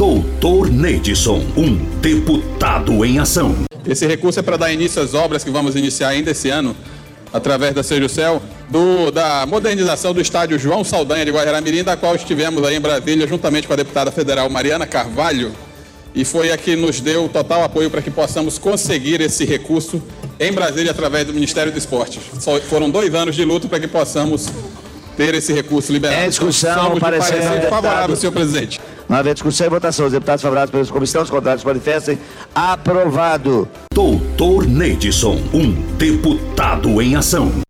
Doutor Neidson, um deputado em ação. Esse recurso é para dar início às obras que vamos iniciar ainda esse ano, através da Cel, do da modernização do estádio João Saldanha de Guajará-Mirim, da qual estivemos aí em Brasília, juntamente com a deputada federal Mariana Carvalho, e foi a que nos deu total apoio para que possamos conseguir esse recurso em Brasília através do Ministério do Esporte. foram dois anos de luta para que possamos ter esse recurso liberado. É discussão, parecer, parecer favorável, senhor presidente. Não haver discussão e votação. Os deputados favoráveis pela comissão, os contrários manifestem. Aprovado. Doutor Neidson, um deputado em ação.